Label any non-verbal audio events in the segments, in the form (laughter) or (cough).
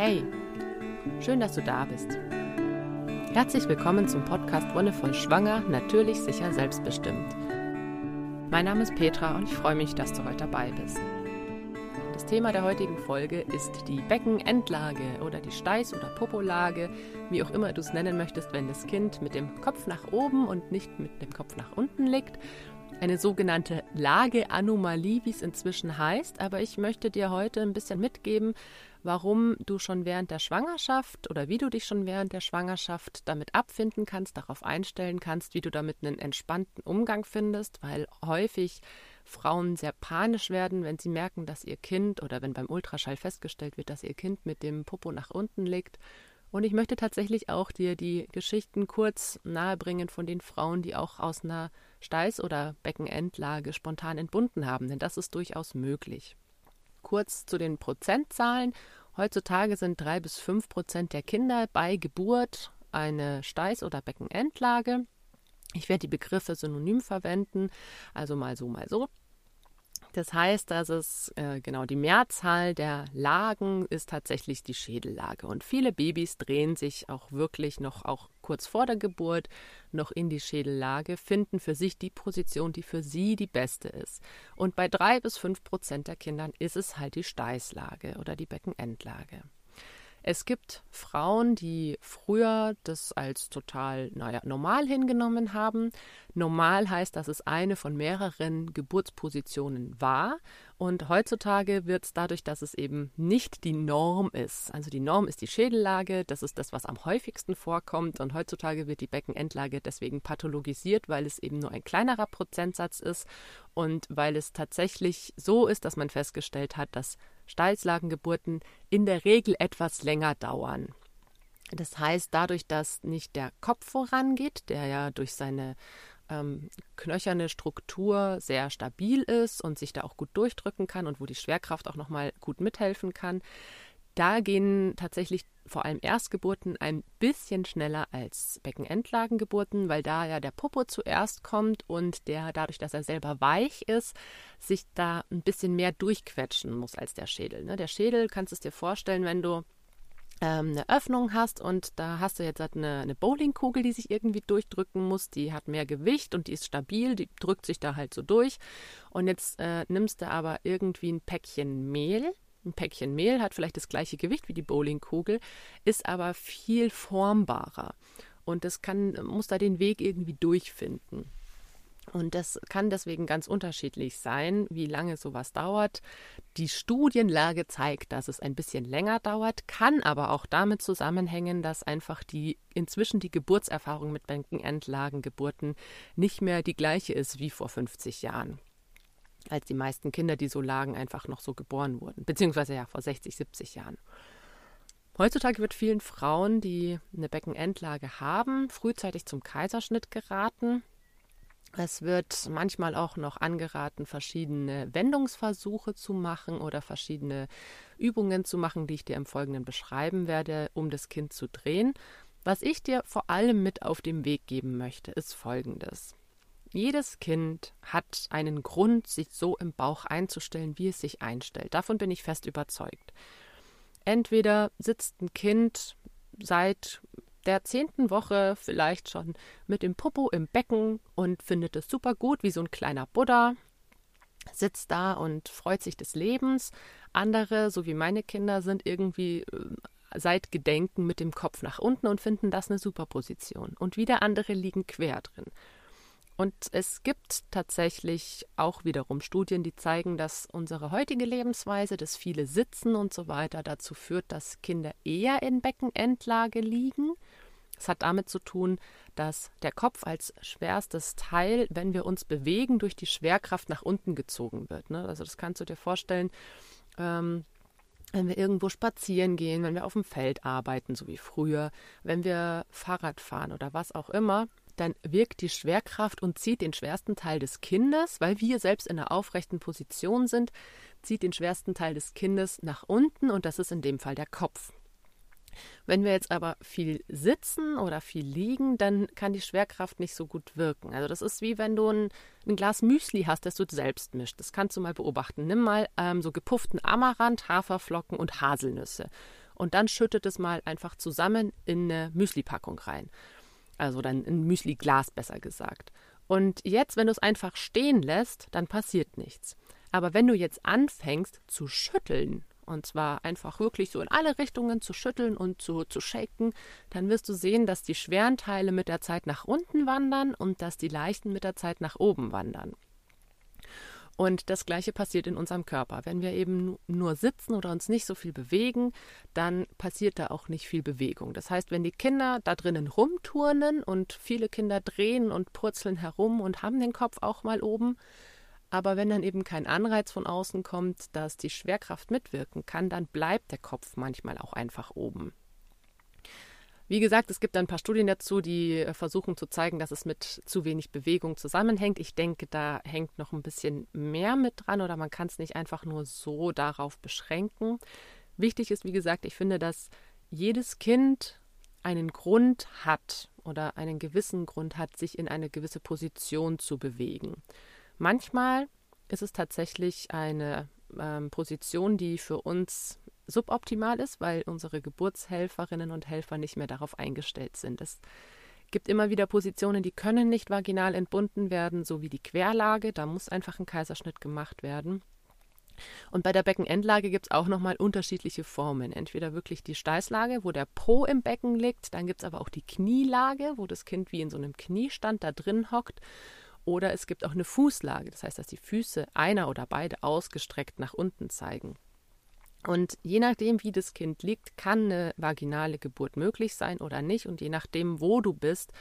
Hey, schön, dass du da bist. Herzlich willkommen zum Podcast Wundervoll Schwanger, natürlich, sicher, selbstbestimmt. Mein Name ist Petra und ich freue mich, dass du heute dabei bist. Das Thema der heutigen Folge ist die Beckenendlage oder die Steiß- oder Popolage, wie auch immer du es nennen möchtest, wenn das Kind mit dem Kopf nach oben und nicht mit dem Kopf nach unten liegt eine sogenannte Lageanomalie, wie es inzwischen heißt. Aber ich möchte dir heute ein bisschen mitgeben, warum du schon während der Schwangerschaft oder wie du dich schon während der Schwangerschaft damit abfinden kannst, darauf einstellen kannst, wie du damit einen entspannten Umgang findest, weil häufig Frauen sehr panisch werden, wenn sie merken, dass ihr Kind oder wenn beim Ultraschall festgestellt wird, dass ihr Kind mit dem Popo nach unten liegt und ich möchte tatsächlich auch dir die Geschichten kurz nahebringen von den Frauen, die auch aus einer Steiß- oder Beckenendlage spontan entbunden haben, denn das ist durchaus möglich. Kurz zu den Prozentzahlen. Heutzutage sind drei bis fünf Prozent der Kinder bei Geburt eine Steiß- oder Beckenendlage. Ich werde die Begriffe synonym verwenden, also mal so, mal so. Das heißt, dass es äh, genau die Mehrzahl der Lagen ist tatsächlich die Schädellage. Und viele Babys drehen sich auch wirklich noch auch kurz vor der Geburt noch in die Schädellage, finden für sich die Position, die für sie die beste ist. Und bei drei bis fünf Prozent der Kindern ist es halt die Steißlage oder die Beckenendlage. Es gibt Frauen, die früher das als total, naja, normal hingenommen haben. Normal heißt, dass es eine von mehreren Geburtspositionen war. Und heutzutage wird es dadurch, dass es eben nicht die Norm ist. Also die Norm ist die Schädellage, das ist das, was am häufigsten vorkommt. Und heutzutage wird die Beckenendlage deswegen pathologisiert, weil es eben nur ein kleinerer Prozentsatz ist und weil es tatsächlich so ist, dass man festgestellt hat, dass Steißlagengeburten in der Regel etwas länger dauern. Das heißt, dadurch, dass nicht der Kopf vorangeht, der ja durch seine ähm, knöcherne Struktur sehr stabil ist und sich da auch gut durchdrücken kann und wo die Schwerkraft auch nochmal gut mithelfen kann, da gehen tatsächlich vor allem Erstgeburten ein bisschen schneller als Beckenendlagengeburten, weil da ja der Popo zuerst kommt und der dadurch, dass er selber weich ist, sich da ein bisschen mehr durchquetschen muss als der Schädel. Ne? Der Schädel kannst du es dir vorstellen, wenn du ähm, eine Öffnung hast und da hast du jetzt halt eine, eine Bowlingkugel, die sich irgendwie durchdrücken muss. Die hat mehr Gewicht und die ist stabil, die drückt sich da halt so durch. Und jetzt äh, nimmst du aber irgendwie ein Päckchen Mehl ein Päckchen Mehl hat vielleicht das gleiche Gewicht wie die Bowlingkugel, ist aber viel formbarer. Und das kann, muss da den Weg irgendwie durchfinden. Und das kann deswegen ganz unterschiedlich sein, wie lange sowas dauert. Die Studienlage zeigt, dass es ein bisschen länger dauert, kann aber auch damit zusammenhängen, dass einfach die inzwischen die Geburtserfahrung mit Beckenendlagengeburten nicht mehr die gleiche ist wie vor 50 Jahren als die meisten Kinder, die so lagen, einfach noch so geboren wurden, beziehungsweise ja vor 60, 70 Jahren. Heutzutage wird vielen Frauen, die eine Beckenendlage haben, frühzeitig zum Kaiserschnitt geraten. Es wird manchmal auch noch angeraten, verschiedene Wendungsversuche zu machen oder verschiedene Übungen zu machen, die ich dir im Folgenden beschreiben werde, um das Kind zu drehen. Was ich dir vor allem mit auf den Weg geben möchte, ist Folgendes. Jedes Kind hat einen Grund, sich so im Bauch einzustellen, wie es sich einstellt. Davon bin ich fest überzeugt. Entweder sitzt ein Kind seit der zehnten Woche vielleicht schon mit dem Popo im Becken und findet es super gut, wie so ein kleiner Buddha, sitzt da und freut sich des Lebens. Andere, so wie meine Kinder, sind irgendwie äh, seit Gedenken mit dem Kopf nach unten und finden das eine super Position. Und wieder andere liegen quer drin. Und es gibt tatsächlich auch wiederum Studien, die zeigen, dass unsere heutige Lebensweise, das viele Sitzen und so weiter dazu führt, dass Kinder eher in Beckenendlage liegen. Es hat damit zu tun, dass der Kopf als schwerstes Teil, wenn wir uns bewegen, durch die Schwerkraft nach unten gezogen wird. Ne? Also das kannst du dir vorstellen, ähm, wenn wir irgendwo spazieren gehen, wenn wir auf dem Feld arbeiten, so wie früher, wenn wir Fahrrad fahren oder was auch immer, dann wirkt die Schwerkraft und zieht den schwersten Teil des Kindes, weil wir selbst in einer aufrechten Position sind, zieht den schwersten Teil des Kindes nach unten und das ist in dem Fall der Kopf. Wenn wir jetzt aber viel sitzen oder viel liegen, dann kann die Schwerkraft nicht so gut wirken. Also das ist wie wenn du ein, ein Glas Müsli hast, das du selbst mischt. Das kannst du mal beobachten. Nimm mal ähm, so gepufften Amaranth, Haferflocken und Haselnüsse und dann schüttet es mal einfach zusammen in eine Müsli-Packung rein. Also dann in Müsli-Glas besser gesagt. Und jetzt, wenn du es einfach stehen lässt, dann passiert nichts. Aber wenn du jetzt anfängst zu schütteln, und zwar einfach wirklich so in alle Richtungen zu schütteln und zu, zu shaken, dann wirst du sehen, dass die schweren Teile mit der Zeit nach unten wandern und dass die leichten mit der Zeit nach oben wandern. Und das Gleiche passiert in unserem Körper. Wenn wir eben nur sitzen oder uns nicht so viel bewegen, dann passiert da auch nicht viel Bewegung. Das heißt, wenn die Kinder da drinnen rumturnen und viele Kinder drehen und purzeln herum und haben den Kopf auch mal oben, aber wenn dann eben kein Anreiz von außen kommt, dass die Schwerkraft mitwirken kann, dann bleibt der Kopf manchmal auch einfach oben. Wie gesagt, es gibt ein paar Studien dazu, die äh, versuchen zu zeigen, dass es mit zu wenig Bewegung zusammenhängt. Ich denke, da hängt noch ein bisschen mehr mit dran oder man kann es nicht einfach nur so darauf beschränken. Wichtig ist, wie gesagt, ich finde, dass jedes Kind einen Grund hat oder einen gewissen Grund hat, sich in eine gewisse Position zu bewegen. Manchmal ist es tatsächlich eine ähm, Position, die für uns suboptimal ist, weil unsere Geburtshelferinnen und Helfer nicht mehr darauf eingestellt sind. Es gibt immer wieder Positionen, die können nicht vaginal entbunden werden, so wie die Querlage. Da muss einfach ein Kaiserschnitt gemacht werden. Und bei der Beckenendlage gibt es auch nochmal unterschiedliche Formen. Entweder wirklich die Steißlage, wo der Po im Becken liegt, dann gibt es aber auch die Knielage, wo das Kind wie in so einem Kniestand da drin hockt. Oder es gibt auch eine Fußlage, das heißt, dass die Füße einer oder beide ausgestreckt nach unten zeigen. Und je nachdem, wie das Kind liegt, kann eine vaginale Geburt möglich sein oder nicht. Und je nachdem, wo du bist,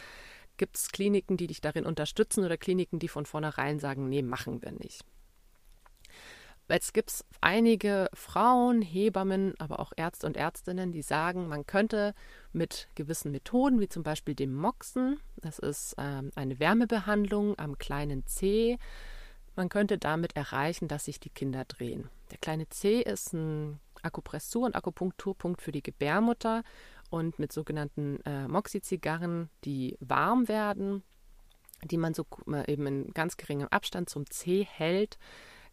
gibt es Kliniken, die dich darin unterstützen oder Kliniken, die von vornherein sagen, nee, machen wir nicht. Jetzt gibt es einige Frauen, Hebammen, aber auch Ärzte und Ärztinnen, die sagen, man könnte mit gewissen Methoden, wie zum Beispiel dem Moxen, das ist ähm, eine Wärmebehandlung am kleinen Zeh, man könnte damit erreichen, dass sich die Kinder drehen. Der kleine C ist ein Akupressur- und Akupunkturpunkt für die Gebärmutter und mit sogenannten äh, Moxie-Zigarren, die warm werden, die man so äh, eben in ganz geringem Abstand zum C hält,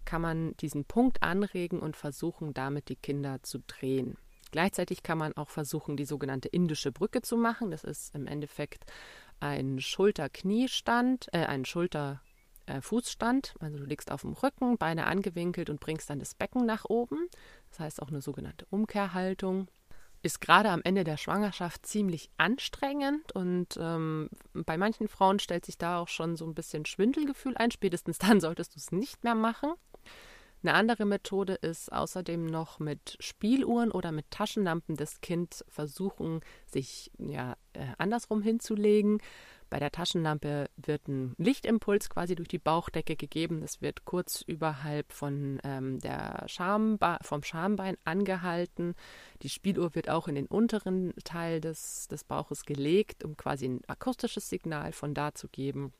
kann man diesen Punkt anregen und versuchen, damit die Kinder zu drehen. Gleichzeitig kann man auch versuchen, die sogenannte indische Brücke zu machen. Das ist im Endeffekt ein Schulter-Kniestand, äh, ein Schulter- äh, Fußstand. Also du liegst auf dem Rücken, Beine angewinkelt und bringst dann das Becken nach oben. Das heißt auch eine sogenannte Umkehrhaltung. Ist gerade am Ende der Schwangerschaft ziemlich anstrengend und ähm, bei manchen Frauen stellt sich da auch schon so ein bisschen Schwindelgefühl ein. Spätestens dann (laughs) solltest du es nicht mehr machen. Eine andere Methode ist außerdem noch mit Spieluhren oder mit Taschenlampen das Kind versuchen, sich ja, äh, andersrum hinzulegen. Bei der Taschenlampe wird ein Lichtimpuls quasi durch die Bauchdecke gegeben. Das wird kurz überhalb von ähm, der Schambe vom Schambein angehalten. Die Spieluhr wird auch in den unteren Teil des, des Bauches gelegt, um quasi ein akustisches Signal von da zu geben.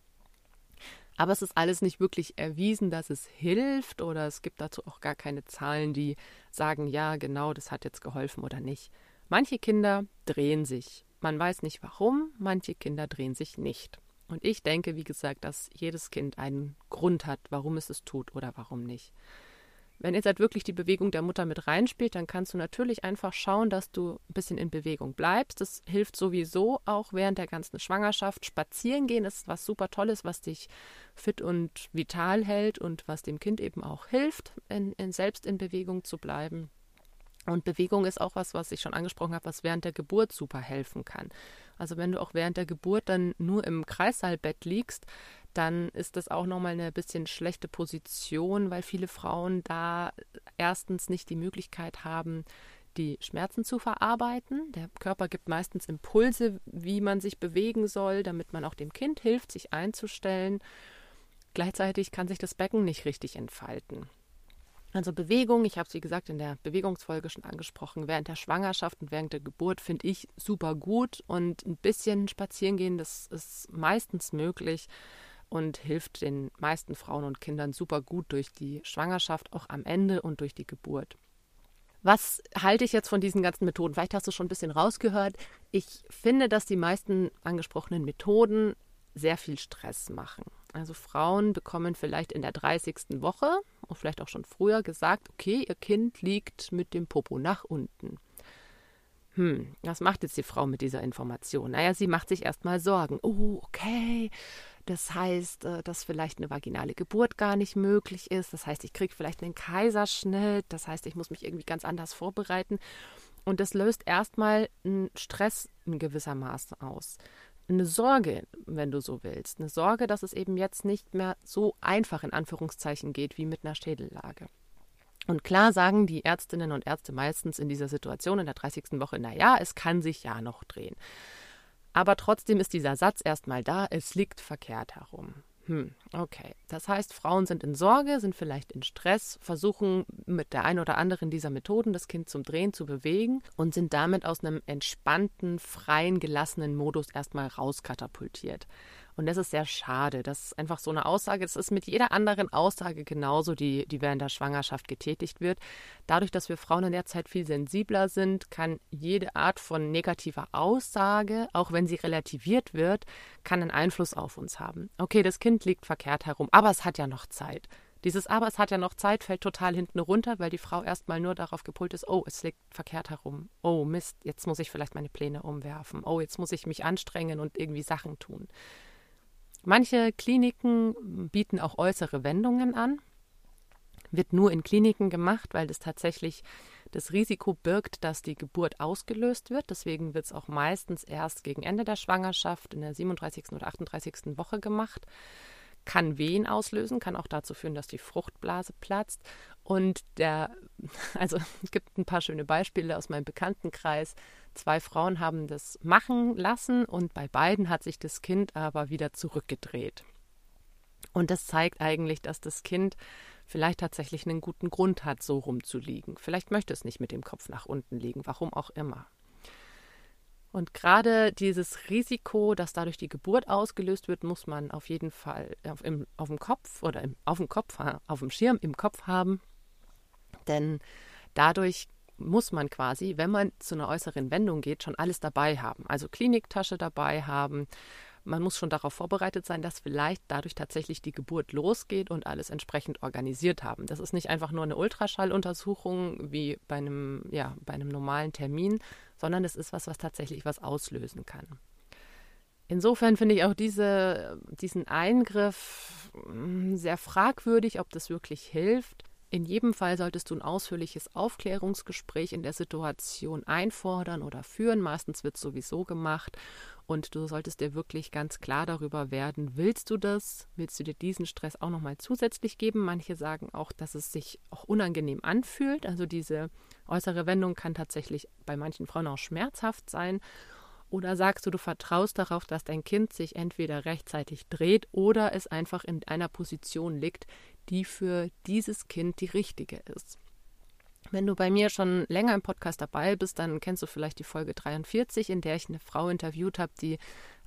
Aber es ist alles nicht wirklich erwiesen, dass es hilft oder es gibt dazu auch gar keine Zahlen, die sagen, ja, genau, das hat jetzt geholfen oder nicht. Manche Kinder drehen sich man weiß nicht warum, manche Kinder drehen sich nicht. Und ich denke, wie gesagt, dass jedes Kind einen Grund hat, warum es es tut oder warum nicht. Wenn jetzt halt wirklich die Bewegung der Mutter mit reinspielt, dann kannst du natürlich einfach schauen, dass du ein bisschen in Bewegung bleibst. Das hilft sowieso auch während der ganzen Schwangerschaft. Spazieren gehen ist was super Tolles, was dich fit und vital hält und was dem Kind eben auch hilft, in, in selbst in Bewegung zu bleiben. Und Bewegung ist auch was, was ich schon angesprochen habe, was während der Geburt super helfen kann. Also wenn du auch während der Geburt dann nur im Kreissaalbett liegst, dann ist das auch nochmal eine bisschen schlechte Position, weil viele Frauen da erstens nicht die Möglichkeit haben, die Schmerzen zu verarbeiten. Der Körper gibt meistens Impulse, wie man sich bewegen soll, damit man auch dem Kind hilft, sich einzustellen. Gleichzeitig kann sich das Becken nicht richtig entfalten. Also Bewegung, ich habe es wie gesagt in der Bewegungsfolge schon angesprochen, während der Schwangerschaft und während der Geburt finde ich super gut und ein bisschen spazieren gehen, das ist meistens möglich und hilft den meisten Frauen und Kindern super gut durch die Schwangerschaft, auch am Ende und durch die Geburt. Was halte ich jetzt von diesen ganzen Methoden? Vielleicht hast du schon ein bisschen rausgehört. Ich finde, dass die meisten angesprochenen Methoden sehr viel Stress machen. Also Frauen bekommen vielleicht in der 30. Woche und vielleicht auch schon früher gesagt, okay, ihr Kind liegt mit dem Popo nach unten. Hm, was macht jetzt die Frau mit dieser Information? Naja, sie macht sich erstmal Sorgen. Oh, okay. Das heißt, äh, dass vielleicht eine vaginale Geburt gar nicht möglich ist. Das heißt, ich kriege vielleicht einen Kaiserschnitt. Das heißt, ich muss mich irgendwie ganz anders vorbereiten. Und das löst erstmal einen Stress in gewisser Maße aus. Eine Sorge, wenn du so willst. Eine Sorge, dass es eben jetzt nicht mehr so einfach in Anführungszeichen geht wie mit einer Schädellage. Und klar sagen die Ärztinnen und Ärzte meistens in dieser Situation in der 30. Woche, naja, es kann sich ja noch drehen. Aber trotzdem ist dieser Satz erstmal da, es liegt verkehrt herum. Hm, okay. Das heißt, Frauen sind in Sorge, sind vielleicht in Stress, versuchen mit der einen oder anderen dieser Methoden das Kind zum Drehen zu bewegen und sind damit aus einem entspannten, freien, gelassenen Modus erstmal rauskatapultiert. Und das ist sehr schade. Das ist einfach so eine Aussage. Das ist mit jeder anderen Aussage genauso, die, die während der Schwangerschaft getätigt wird. Dadurch, dass wir Frauen in der Zeit viel sensibler sind, kann jede Art von negativer Aussage, auch wenn sie relativiert wird, kann einen Einfluss auf uns haben. Okay, das Kind liegt verkehrt herum, aber es hat ja noch Zeit. Dieses Aber es hat ja noch Zeit fällt total hinten runter, weil die Frau erstmal nur darauf gepult ist, oh, es liegt verkehrt herum. Oh, Mist, jetzt muss ich vielleicht meine Pläne umwerfen. Oh, jetzt muss ich mich anstrengen und irgendwie Sachen tun. Manche Kliniken bieten auch äußere Wendungen an. Wird nur in Kliniken gemacht, weil das tatsächlich das Risiko birgt, dass die Geburt ausgelöst wird. Deswegen wird es auch meistens erst gegen Ende der Schwangerschaft in der 37. oder 38. Woche gemacht kann Wehen auslösen, kann auch dazu führen, dass die Fruchtblase platzt. Und der, (laughs) also es gibt ein paar schöne Beispiele aus meinem Bekanntenkreis. Zwei Frauen haben das machen lassen und bei beiden hat sich das Kind aber wieder zurückgedreht. Und das zeigt eigentlich, dass das Kind vielleicht tatsächlich einen guten Grund hat, so rumzuliegen. Vielleicht möchte es nicht mit dem Kopf nach unten liegen, warum auch immer. Und gerade dieses Risiko, das dadurch die Geburt ausgelöst wird, muss man auf jeden Fall auf, im, auf dem Kopf oder im, auf dem Kopf, auf dem Schirm im Kopf haben. Denn dadurch muss man quasi, wenn man zu einer äußeren Wendung geht, schon alles dabei haben. Also Kliniktasche dabei haben, man muss schon darauf vorbereitet sein, dass vielleicht dadurch tatsächlich die Geburt losgeht und alles entsprechend organisiert haben. Das ist nicht einfach nur eine Ultraschalluntersuchung wie bei einem, ja, bei einem normalen Termin, sondern es ist was, was tatsächlich was auslösen kann. Insofern finde ich auch diese, diesen Eingriff hm, sehr fragwürdig, ob das wirklich hilft. In jedem Fall solltest du ein ausführliches Aufklärungsgespräch in der Situation einfordern oder führen. Meistens wird es sowieso gemacht. Und du solltest dir wirklich ganz klar darüber werden, willst du das? Willst du dir diesen Stress auch nochmal zusätzlich geben? Manche sagen auch, dass es sich auch unangenehm anfühlt. Also diese äußere Wendung kann tatsächlich bei manchen Frauen auch schmerzhaft sein. Oder sagst du, du vertraust darauf, dass dein Kind sich entweder rechtzeitig dreht oder es einfach in einer Position liegt, die für dieses Kind die richtige ist? Wenn du bei mir schon länger im Podcast dabei bist, dann kennst du vielleicht die Folge 43, in der ich eine Frau interviewt habe, die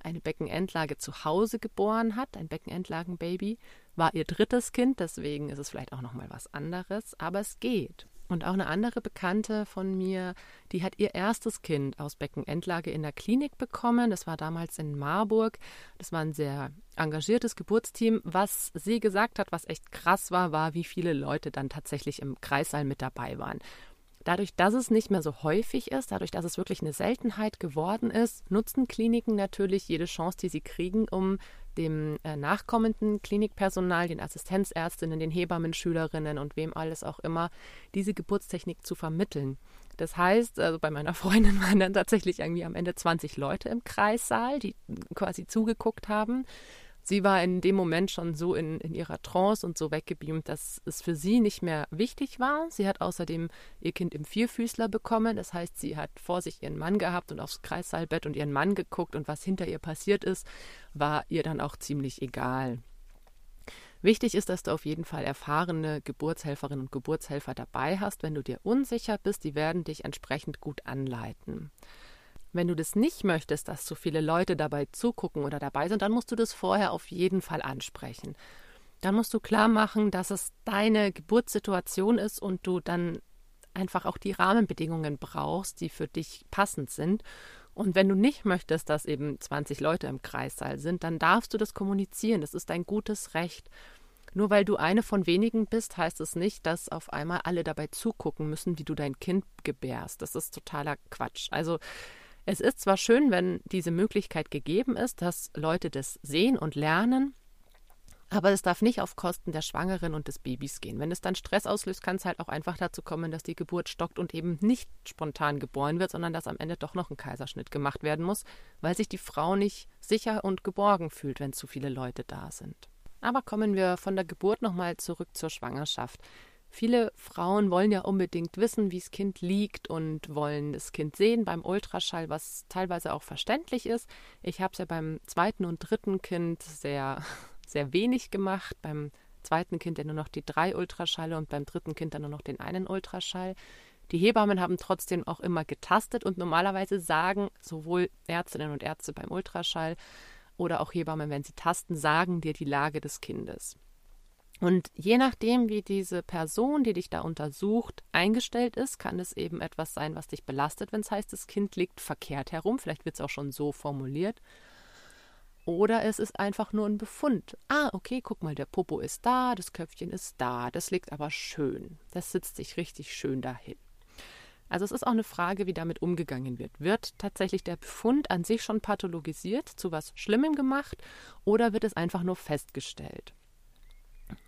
eine Beckenendlage zu Hause geboren hat, ein Beckenendlagenbaby, war ihr drittes Kind, deswegen ist es vielleicht auch noch mal was anderes, aber es geht. Und auch eine andere Bekannte von mir, die hat ihr erstes Kind aus Beckenendlage in der Klinik bekommen. Das war damals in Marburg. Das war ein sehr engagiertes Geburtsteam. Was sie gesagt hat, was echt krass war, war, wie viele Leute dann tatsächlich im Kreissaal mit dabei waren. Dadurch, dass es nicht mehr so häufig ist, dadurch, dass es wirklich eine Seltenheit geworden ist, nutzen Kliniken natürlich jede Chance, die sie kriegen, um dem äh, nachkommenden Klinikpersonal, den Assistenzärztinnen, den Hebammen, Schülerinnen und wem alles auch immer, diese Geburtstechnik zu vermitteln. Das heißt, also bei meiner (laughs) Freundin waren dann tatsächlich irgendwie am Ende 20 Leute im Kreissaal, die quasi zugeguckt haben sie war in dem Moment schon so in, in ihrer Trance und so weggebeamt, dass es für sie nicht mehr wichtig war. Sie hat außerdem ihr Kind im Vierfüßler bekommen. Das heißt, sie hat vor sich ihren Mann gehabt und aufs Kreissaalbett und ihren Mann geguckt und was hinter ihr passiert ist, war ihr dann auch ziemlich egal. Wichtig ist, dass du auf jeden Fall erfahrene Geburtshelferinnen und Geburtshelfer dabei hast. Wenn du dir unsicher bist, die werden dich entsprechend gut anleiten. Wenn du das nicht möchtest, dass so viele Leute dabei zugucken oder dabei sind, dann musst du das vorher auf jeden Fall ansprechen. Dann musst du klar machen, dass es deine Geburtssituation ist und du dann einfach auch die Rahmenbedingungen brauchst, die für dich passend sind. Und wenn du nicht möchtest, dass eben 20 Leute im Kreissaal sind, dann darfst du das kommunizieren. Das ist dein gutes Recht. Nur weil du eine von wenigen bist, heißt es nicht, dass auf einmal alle dabei zugucken müssen, wie du dein Kind gebärst. Das ist totaler Quatsch. Also es ist zwar schön, wenn diese Möglichkeit gegeben ist, dass Leute das sehen und lernen, aber es darf nicht auf Kosten der Schwangeren und des Babys gehen. Wenn es dann Stress auslöst, kann es halt auch einfach dazu kommen, dass die Geburt stockt und eben nicht spontan geboren wird, sondern dass am Ende doch noch ein Kaiserschnitt gemacht werden muss, weil sich die Frau nicht sicher und geborgen fühlt, wenn zu viele Leute da sind. Aber kommen wir von der Geburt nochmal zurück zur Schwangerschaft. Viele Frauen wollen ja unbedingt wissen, wie das Kind liegt und wollen das Kind sehen beim Ultraschall, was teilweise auch verständlich ist. Ich habe es ja beim zweiten und dritten Kind sehr (laughs) sehr wenig gemacht. Beim zweiten Kind dann nur noch die drei Ultraschalle und beim dritten Kind dann nur noch den einen Ultraschall. Die Hebammen haben trotzdem auch immer getastet und normalerweise sagen sowohl Ärztinnen und Ärzte beim Ultraschall oder auch Hebammen, wenn sie tasten, sagen dir die Lage des Kindes. Und je nachdem, wie diese Person, die dich da untersucht, eingestellt ist, kann es eben etwas sein, was dich belastet, wenn es heißt, das Kind liegt verkehrt herum. Vielleicht wird es auch schon so formuliert. Oder es ist einfach nur ein Befund. Ah, okay, guck mal, der Popo ist da, das Köpfchen ist da, das liegt aber schön. Das sitzt sich richtig schön dahin. Also es ist auch eine Frage, wie damit umgegangen wird. Wird tatsächlich der Befund an sich schon pathologisiert, zu was Schlimmem gemacht, oder wird es einfach nur festgestellt?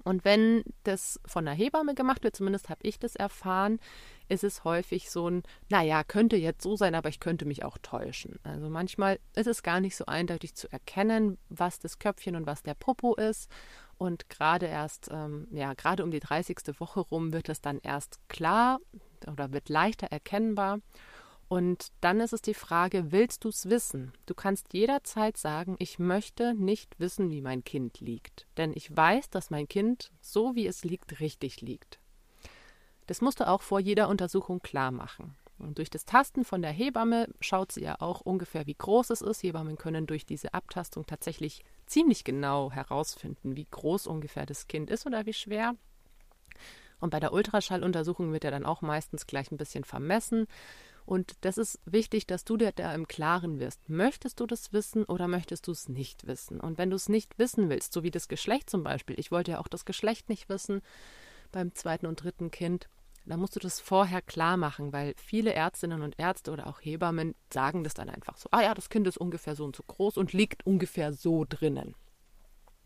Und wenn das von einer Hebamme gemacht wird, zumindest habe ich das erfahren, ist es häufig so ein, naja, könnte jetzt so sein, aber ich könnte mich auch täuschen. Also manchmal ist es gar nicht so eindeutig zu erkennen, was das Köpfchen und was der Popo ist. Und gerade erst, ähm, ja, gerade um die 30. Woche rum wird es dann erst klar oder wird leichter erkennbar. Und dann ist es die Frage, willst du es wissen? Du kannst jederzeit sagen, ich möchte nicht wissen, wie mein Kind liegt. Denn ich weiß, dass mein Kind, so wie es liegt, richtig liegt. Das musst du auch vor jeder Untersuchung klar machen. Und durch das Tasten von der Hebamme schaut sie ja auch ungefähr, wie groß es ist. Hebammen können durch diese Abtastung tatsächlich ziemlich genau herausfinden, wie groß ungefähr das Kind ist oder wie schwer. Und bei der Ultraschalluntersuchung wird ja dann auch meistens gleich ein bisschen vermessen. Und das ist wichtig, dass du dir da im Klaren wirst. Möchtest du das wissen oder möchtest du es nicht wissen? Und wenn du es nicht wissen willst, so wie das Geschlecht zum Beispiel, ich wollte ja auch das Geschlecht nicht wissen beim zweiten und dritten Kind, dann musst du das vorher klar machen, weil viele Ärztinnen und Ärzte oder auch Hebammen sagen das dann einfach so. Ah ja, das Kind ist ungefähr so und so groß und liegt ungefähr so drinnen.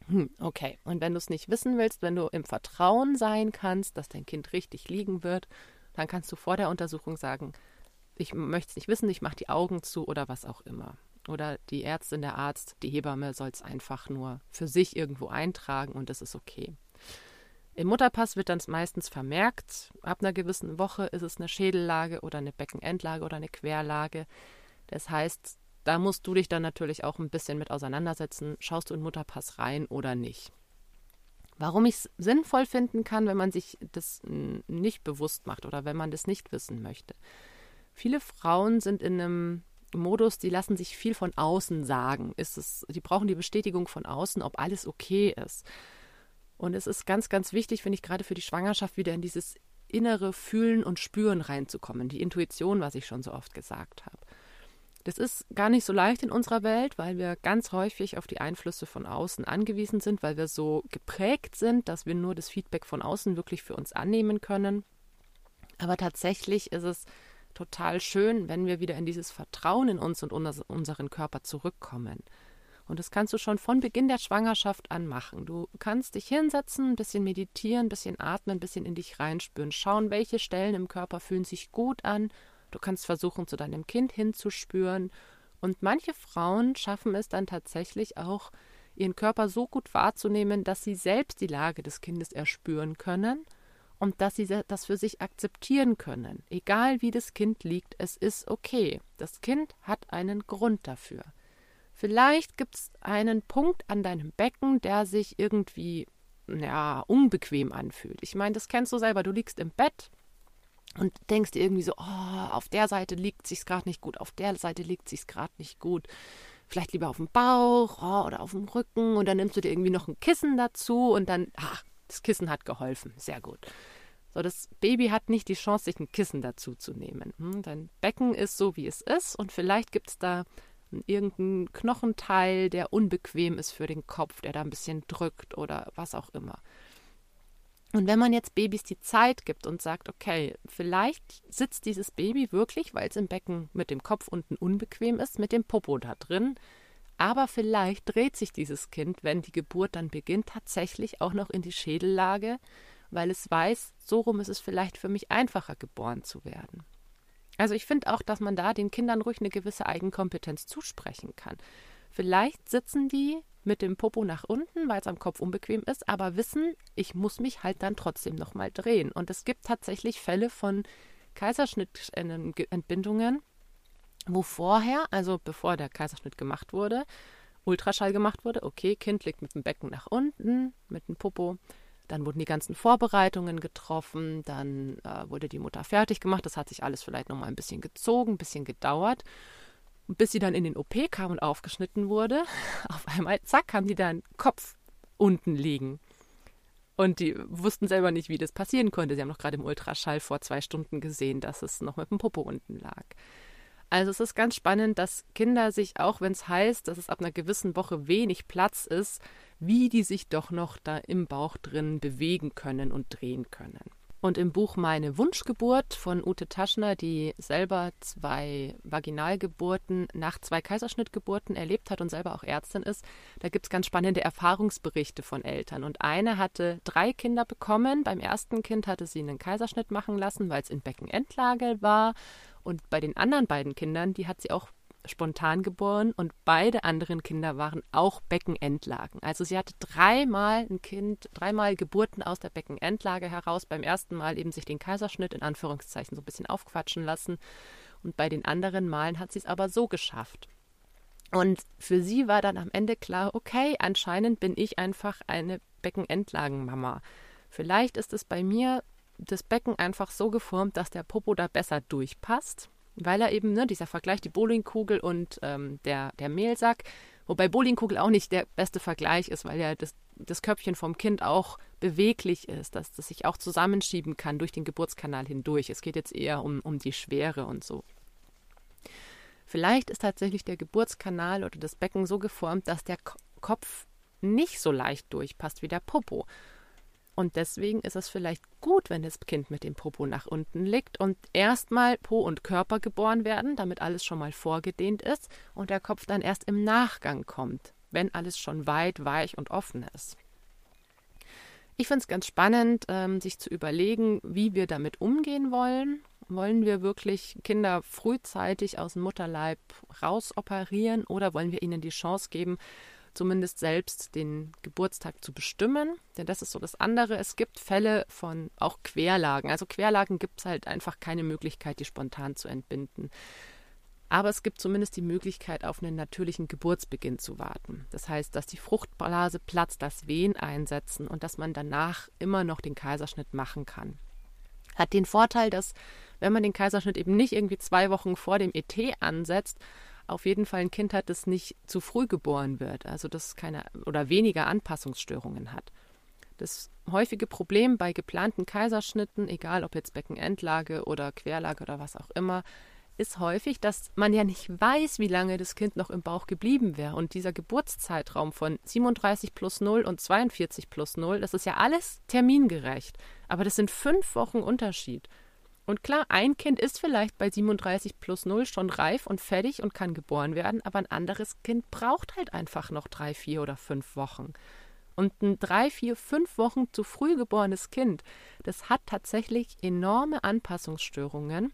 Hm, okay, und wenn du es nicht wissen willst, wenn du im Vertrauen sein kannst, dass dein Kind richtig liegen wird, dann kannst du vor der Untersuchung sagen, ich möchte es nicht wissen, ich mache die Augen zu oder was auch immer. Oder die Ärztin, der Arzt, die Hebamme soll es einfach nur für sich irgendwo eintragen und das ist okay. Im Mutterpass wird dann meistens vermerkt, ab einer gewissen Woche ist es eine Schädellage oder eine Beckenendlage oder eine Querlage. Das heißt, da musst du dich dann natürlich auch ein bisschen mit auseinandersetzen, schaust du in Mutterpass rein oder nicht. Warum ich es sinnvoll finden kann, wenn man sich das nicht bewusst macht oder wenn man das nicht wissen möchte. Viele Frauen sind in einem Modus, die lassen sich viel von außen sagen. Ist es, die brauchen die Bestätigung von außen, ob alles okay ist. Und es ist ganz, ganz wichtig, finde ich, gerade für die Schwangerschaft wieder in dieses innere Fühlen und Spüren reinzukommen. Die Intuition, was ich schon so oft gesagt habe. Das ist gar nicht so leicht in unserer Welt, weil wir ganz häufig auf die Einflüsse von außen angewiesen sind, weil wir so geprägt sind, dass wir nur das Feedback von außen wirklich für uns annehmen können. Aber tatsächlich ist es total schön, wenn wir wieder in dieses Vertrauen in uns und unseren Körper zurückkommen. Und das kannst du schon von Beginn der Schwangerschaft an machen. Du kannst dich hinsetzen, ein bisschen meditieren, ein bisschen atmen, ein bisschen in dich reinspüren, schauen, welche Stellen im Körper fühlen sich gut an. Du kannst versuchen, zu deinem Kind hinzuspüren. Und manche Frauen schaffen es dann tatsächlich auch, ihren Körper so gut wahrzunehmen, dass sie selbst die Lage des Kindes erspüren können und dass sie das für sich akzeptieren können. Egal wie das Kind liegt, es ist okay. Das Kind hat einen Grund dafür. Vielleicht gibt es einen Punkt an deinem Becken, der sich irgendwie ja, unbequem anfühlt. Ich meine, das kennst du selber. Du liegst im Bett und denkst dir irgendwie so, oh, auf der Seite liegt sich's gerade nicht gut, auf der Seite liegt sich's gerade nicht gut. Vielleicht lieber auf dem Bauch oh, oder auf dem Rücken und dann nimmst du dir irgendwie noch ein Kissen dazu und dann, ach, das Kissen hat geholfen. Sehr gut. So, das Baby hat nicht die Chance, sich ein Kissen dazu zu nehmen. Hm, dein Becken ist so, wie es ist und vielleicht gibt es da irgendeinen Knochenteil, der unbequem ist für den Kopf, der da ein bisschen drückt oder was auch immer. Und wenn man jetzt Babys die Zeit gibt und sagt, okay, vielleicht sitzt dieses Baby wirklich, weil es im Becken mit dem Kopf unten unbequem ist, mit dem Popo da drin, aber vielleicht dreht sich dieses Kind, wenn die Geburt dann beginnt, tatsächlich auch noch in die Schädellage, weil es weiß, so rum ist es vielleicht für mich einfacher geboren zu werden. Also ich finde auch, dass man da den Kindern ruhig eine gewisse Eigenkompetenz zusprechen kann. Vielleicht sitzen die mit dem Popo nach unten, weil es am Kopf unbequem ist, aber wissen, ich muss mich halt dann trotzdem nochmal drehen. Und es gibt tatsächlich Fälle von Kaiserschnittentbindungen, wo vorher, also bevor der Kaiserschnitt gemacht wurde, Ultraschall gemacht wurde. Okay, Kind liegt mit dem Becken nach unten, mit dem Popo. Dann wurden die ganzen Vorbereitungen getroffen, dann äh, wurde die Mutter fertig gemacht. Das hat sich alles vielleicht nochmal ein bisschen gezogen, ein bisschen gedauert. Bis sie dann in den OP kam und aufgeschnitten wurde, (laughs) auf einmal, zack, haben die da einen Kopf unten liegen. Und die wussten selber nicht, wie das passieren konnte. Sie haben noch gerade im Ultraschall vor zwei Stunden gesehen, dass es noch mit dem Popo unten lag. Also es ist ganz spannend, dass Kinder sich, auch wenn es heißt, dass es ab einer gewissen Woche wenig Platz ist, wie die sich doch noch da im Bauch drin bewegen können und drehen können. Und im Buch Meine Wunschgeburt von Ute Taschner, die selber zwei Vaginalgeburten nach zwei Kaiserschnittgeburten erlebt hat und selber auch Ärztin ist, da gibt es ganz spannende Erfahrungsberichte von Eltern. Und eine hatte drei Kinder bekommen. Beim ersten Kind hatte sie einen Kaiserschnitt machen lassen, weil es in Beckenendlage war. Und bei den anderen beiden Kindern, die hat sie auch spontan geboren und beide anderen Kinder waren auch Beckenendlagen. Also sie hatte dreimal ein Kind, dreimal Geburten aus der Beckenendlage heraus. Beim ersten Mal eben sich den Kaiserschnitt in Anführungszeichen so ein bisschen aufquatschen lassen und bei den anderen Malen hat sie es aber so geschafft. Und für sie war dann am Ende klar, okay, anscheinend bin ich einfach eine Beckenendlagenmama. Vielleicht ist es bei mir das Becken einfach so geformt, dass der Popo da besser durchpasst weil er eben, ne, dieser Vergleich, die Bowlingkugel und ähm, der, der Mehlsack, wobei Bowlingkugel auch nicht der beste Vergleich ist, weil ja das, das Köpfchen vom Kind auch beweglich ist, dass das sich auch zusammenschieben kann durch den Geburtskanal hindurch. Es geht jetzt eher um, um die Schwere und so. Vielleicht ist tatsächlich der Geburtskanal oder das Becken so geformt, dass der Kopf nicht so leicht durchpasst wie der Popo. Und deswegen ist es vielleicht gut, wenn das Kind mit dem Popo nach unten liegt und erstmal Po und Körper geboren werden, damit alles schon mal vorgedehnt ist und der Kopf dann erst im Nachgang kommt, wenn alles schon weit, weich und offen ist. Ich finde es ganz spannend, ähm, sich zu überlegen, wie wir damit umgehen wollen. Wollen wir wirklich Kinder frühzeitig aus dem Mutterleib rausoperieren oder wollen wir ihnen die Chance geben, zumindest selbst den Geburtstag zu bestimmen. Denn das ist so das andere. Es gibt Fälle von auch Querlagen. Also Querlagen gibt es halt einfach keine Möglichkeit, die spontan zu entbinden. Aber es gibt zumindest die Möglichkeit, auf einen natürlichen Geburtsbeginn zu warten. Das heißt, dass die Fruchtblase platzt, dass Wehen einsetzen und dass man danach immer noch den Kaiserschnitt machen kann. Hat den Vorteil, dass wenn man den Kaiserschnitt eben nicht irgendwie zwei Wochen vor dem ET ansetzt, auf jeden Fall ein Kind hat, das nicht zu früh geboren wird, also das keine oder weniger Anpassungsstörungen hat. Das häufige Problem bei geplanten Kaiserschnitten, egal ob jetzt Beckenendlage oder Querlage oder was auch immer, ist häufig, dass man ja nicht weiß, wie lange das Kind noch im Bauch geblieben wäre. Und dieser Geburtszeitraum von 37 plus 0 und 42 plus 0, das ist ja alles termingerecht. Aber das sind fünf Wochen Unterschied. Und klar, ein Kind ist vielleicht bei 37 plus 0 schon reif und fertig und kann geboren werden, aber ein anderes Kind braucht halt einfach noch drei, vier oder fünf Wochen. Und ein drei, vier, fünf Wochen zu früh geborenes Kind, das hat tatsächlich enorme Anpassungsstörungen.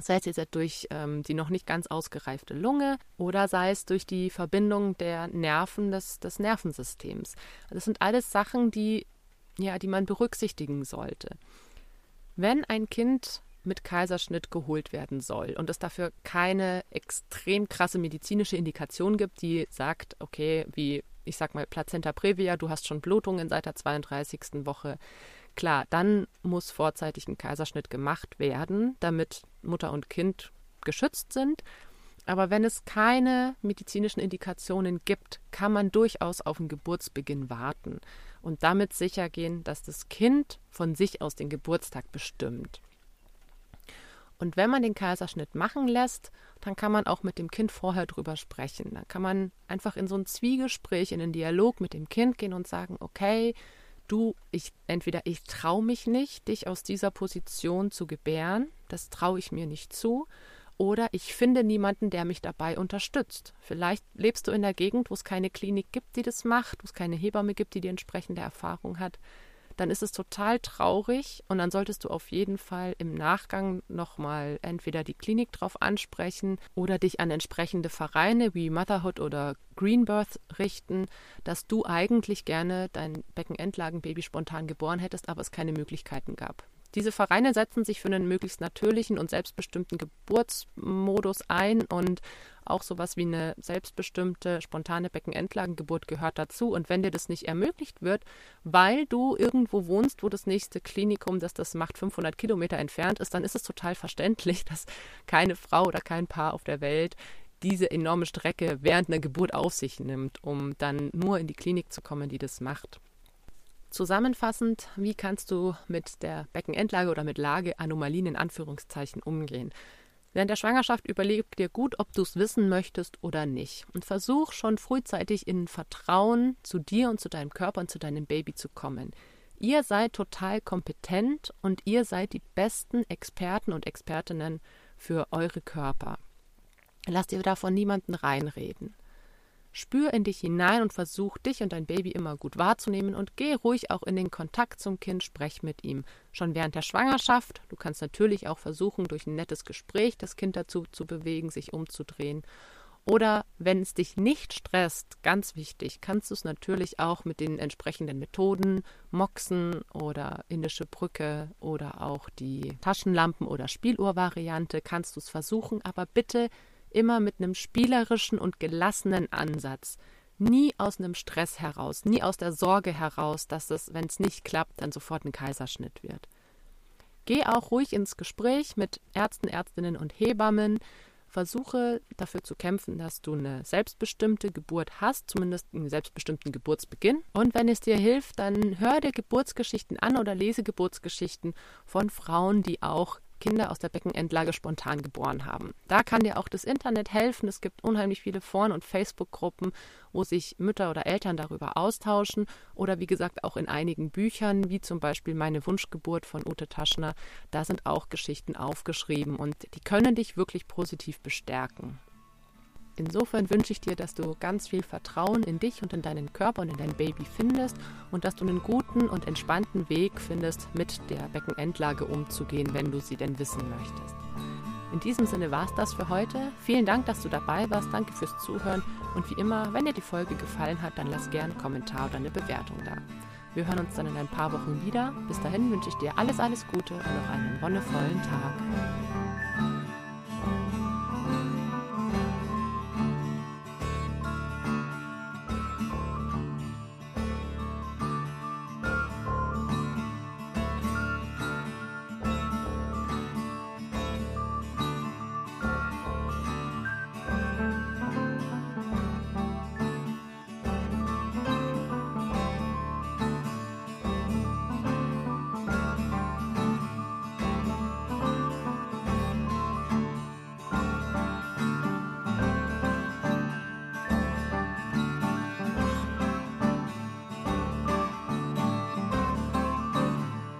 Sei es jetzt durch ähm, die noch nicht ganz ausgereifte Lunge oder sei es durch die Verbindung der Nerven des, des Nervensystems. Das sind alles Sachen, die, ja, die man berücksichtigen sollte. Wenn ein Kind mit Kaiserschnitt geholt werden soll und es dafür keine extrem krasse medizinische Indikation gibt, die sagt, okay, wie ich sag mal Plazenta previa, du hast schon Blutungen seit der 32. Woche. Klar, dann muss vorzeitig ein Kaiserschnitt gemacht werden, damit Mutter und Kind geschützt sind. Aber wenn es keine medizinischen Indikationen gibt, kann man durchaus auf den Geburtsbeginn warten und damit sicher gehen, dass das Kind von sich aus den Geburtstag bestimmt. Und wenn man den Kaiserschnitt machen lässt, dann kann man auch mit dem Kind vorher drüber sprechen. Dann kann man einfach in so ein Zwiegespräch, in einen Dialog mit dem Kind gehen und sagen, okay, du, ich, entweder ich traue mich nicht, dich aus dieser Position zu gebären, das traue ich mir nicht zu, oder ich finde niemanden, der mich dabei unterstützt. Vielleicht lebst du in der Gegend, wo es keine Klinik gibt, die das macht, wo es keine Hebamme gibt, die die entsprechende Erfahrung hat dann ist es total traurig und dann solltest du auf jeden Fall im Nachgang nochmal entweder die Klinik drauf ansprechen oder dich an entsprechende Vereine wie Motherhood oder Greenbirth richten, dass du eigentlich gerne dein Beckenendlagenbaby spontan geboren hättest, aber es keine Möglichkeiten gab. Diese Vereine setzen sich für einen möglichst natürlichen und selbstbestimmten Geburtsmodus ein und auch sowas wie eine selbstbestimmte spontane Beckenendlagengeburt gehört dazu. Und wenn dir das nicht ermöglicht wird, weil du irgendwo wohnst, wo das nächste Klinikum, das das macht, 500 Kilometer entfernt ist, dann ist es total verständlich, (laughs) dass keine Frau oder kein Paar auf der Welt diese enorme Strecke während einer Geburt auf sich nimmt, um dann nur in die Klinik zu kommen, die das macht. Zusammenfassend, wie kannst du mit der Beckenendlage oder mit Lageanomalien in Anführungszeichen umgehen? Während der Schwangerschaft überleg dir gut, ob du es wissen möchtest oder nicht. Und versuch schon frühzeitig in Vertrauen zu dir und zu deinem Körper und zu deinem Baby zu kommen. Ihr seid total kompetent und ihr seid die besten Experten und Expertinnen für eure Körper. Lasst ihr davon niemanden reinreden. Spür in dich hinein und versuch dich und dein Baby immer gut wahrzunehmen und geh ruhig auch in den Kontakt zum Kind, sprech mit ihm. Schon während der Schwangerschaft. Du kannst natürlich auch versuchen, durch ein nettes Gespräch das Kind dazu zu bewegen, sich umzudrehen. Oder wenn es dich nicht stresst, ganz wichtig, kannst du es natürlich auch mit den entsprechenden Methoden, Moxen oder indische Brücke oder auch die Taschenlampen oder Spieluhrvariante, kannst du es versuchen, aber bitte immer mit einem spielerischen und gelassenen Ansatz. Nie aus einem Stress heraus, nie aus der Sorge heraus, dass es, wenn es nicht klappt, dann sofort ein Kaiserschnitt wird. Geh auch ruhig ins Gespräch mit Ärzten, Ärztinnen und Hebammen. Versuche dafür zu kämpfen, dass du eine selbstbestimmte Geburt hast, zumindest einen selbstbestimmten Geburtsbeginn. Und wenn es dir hilft, dann hör dir Geburtsgeschichten an oder lese Geburtsgeschichten von Frauen, die auch Kinder aus der Beckenendlage spontan geboren haben. Da kann dir auch das Internet helfen. Es gibt unheimlich viele Foren und Facebook-Gruppen, wo sich Mütter oder Eltern darüber austauschen oder wie gesagt auch in einigen Büchern, wie zum Beispiel Meine Wunschgeburt von Ute Taschner, da sind auch Geschichten aufgeschrieben und die können dich wirklich positiv bestärken. Insofern wünsche ich dir, dass du ganz viel Vertrauen in dich und in deinen Körper und in dein Baby findest und dass du einen guten und entspannten Weg findest, mit der Beckenendlage umzugehen, wenn du sie denn wissen möchtest. In diesem Sinne war es das für heute. Vielen Dank, dass du dabei warst. Danke fürs Zuhören. Und wie immer, wenn dir die Folge gefallen hat, dann lass gerne einen Kommentar oder eine Bewertung da. Wir hören uns dann in ein paar Wochen wieder. Bis dahin wünsche ich dir alles, alles Gute und noch einen wonnevollen Tag.